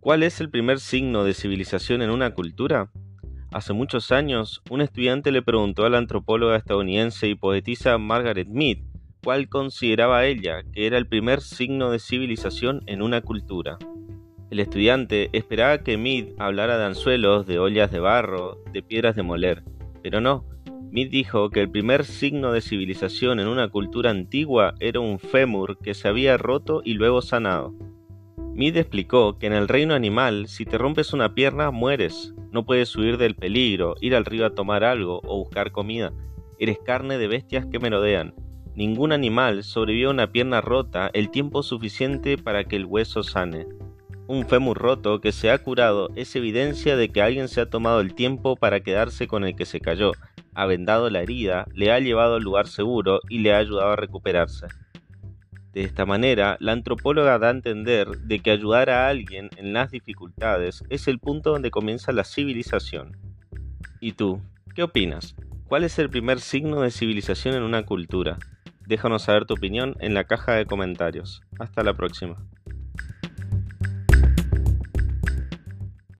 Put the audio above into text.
¿Cuál es el primer signo de civilización en una cultura? Hace muchos años, un estudiante le preguntó a la antropóloga estadounidense y poetisa Margaret Mead cuál consideraba ella que era el primer signo de civilización en una cultura. El estudiante esperaba que Mead hablara de anzuelos, de ollas de barro, de piedras de moler, pero no. Mead dijo que el primer signo de civilización en una cultura antigua era un fémur que se había roto y luego sanado. Mead explicó que en el reino animal, si te rompes una pierna, mueres. No puedes huir del peligro, ir al río a tomar algo o buscar comida. Eres carne de bestias que merodean. Ningún animal sobrevive a una pierna rota el tiempo suficiente para que el hueso sane. Un fémur roto que se ha curado es evidencia de que alguien se ha tomado el tiempo para quedarse con el que se cayó, ha vendado la herida, le ha llevado al lugar seguro y le ha ayudado a recuperarse. De esta manera, la antropóloga da a entender de que ayudar a alguien en las dificultades es el punto donde comienza la civilización. ¿Y tú? ¿Qué opinas? ¿Cuál es el primer signo de civilización en una cultura? Déjanos saber tu opinión en la caja de comentarios. Hasta la próxima.